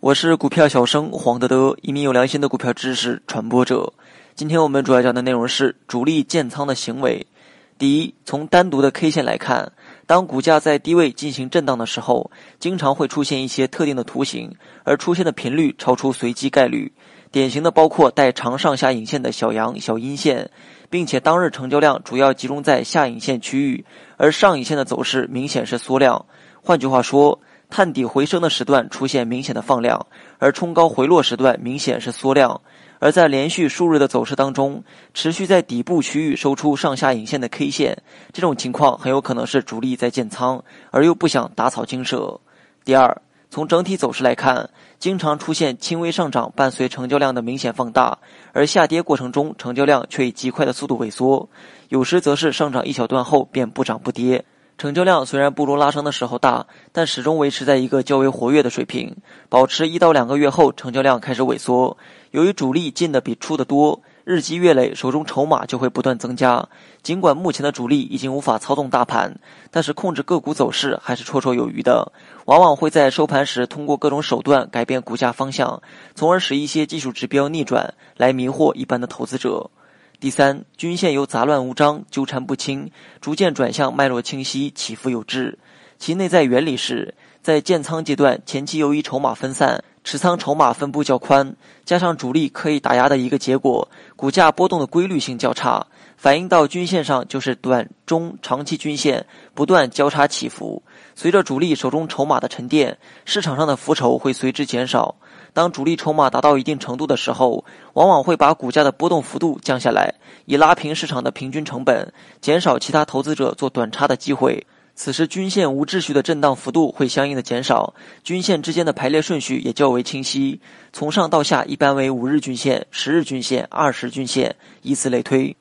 我是股票小生黄德德，一名有良心的股票知识传播者。今天我们主要讲的内容是主力建仓的行为。第一，从单独的 K 线来看，当股价在低位进行震荡的时候，经常会出现一些特定的图形，而出现的频率超出随机概率。典型的包括带长上下影线的小阳、小阴线，并且当日成交量主要集中在下影线区域，而上影线的走势明显是缩量。换句话说，探底回升的时段出现明显的放量，而冲高回落时段明显是缩量。而在连续数日的走势当中，持续在底部区域收出上下影线的 K 线，这种情况很有可能是主力在建仓，而又不想打草惊蛇。第二，从整体走势来看，经常出现轻微上涨伴随成交量的明显放大，而下跌过程中成交量却以极快的速度萎缩，有时则是上涨一小段后便不涨不跌。成交量虽然不如拉升的时候大，但始终维持在一个较为活跃的水平，保持一到两个月后，成交量开始萎缩。由于主力进的比出的多，日积月累，手中筹码就会不断增加。尽管目前的主力已经无法操纵大盘，但是控制个股走势还是绰绰有余的。往往会在收盘时通过各种手段改变股价方向，从而使一些技术指标逆转，来迷惑一般的投资者。第三，均线由杂乱无章、纠缠不清，逐渐转向脉络清晰、起伏有致。其内在原理是，在建仓阶段前期，由于筹码分散，持仓筹码分布较宽，加上主力可以打压的一个结果，股价波动的规律性较差。反映到均线上，就是短、中、长期均线不断交叉起伏。随着主力手中筹码的沉淀，市场上的浮筹会随之减少。当主力筹码达到一定程度的时候，往往会把股价的波动幅度降下来，以拉平市场的平均成本，减少其他投资者做短差的机会。此时均线无秩序的震荡幅度会相应的减少，均线之间的排列顺序也较为清晰。从上到下一般为五日均线、十日均线、二十均线，以此类推。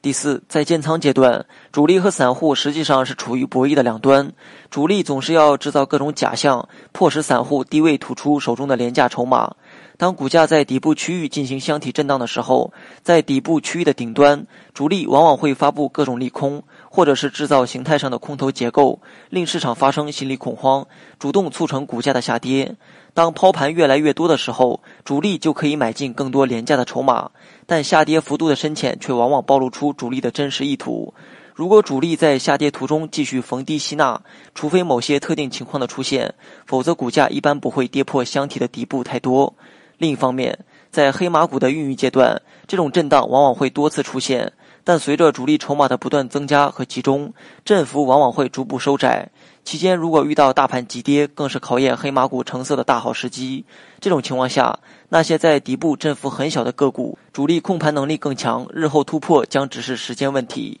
第四，在建仓阶段，主力和散户实际上是处于博弈的两端。主力总是要制造各种假象，迫使散户低位吐出手中的廉价筹码。当股价在底部区域进行箱体震荡的时候，在底部区域的顶端，主力往往会发布各种利空，或者是制造形态上的空头结构，令市场发生心理恐慌，主动促成股价的下跌。当抛盘越来越多的时候，主力就可以买进更多廉价的筹码，但下跌幅度的深浅却往往暴露出主力的真实意图。如果主力在下跌途中继续逢低吸纳，除非某些特定情况的出现，否则股价一般不会跌破箱体的底部太多。另一方面，在黑马股的孕育阶段，这种震荡往往会多次出现，但随着主力筹码的不断增加和集中，振幅往往会逐步收窄。期间如果遇到大盘急跌，更是考验黑马股成色的大好时机。这种情况下，那些在底部振幅很小的个股，主力控盘能力更强，日后突破将只是时间问题。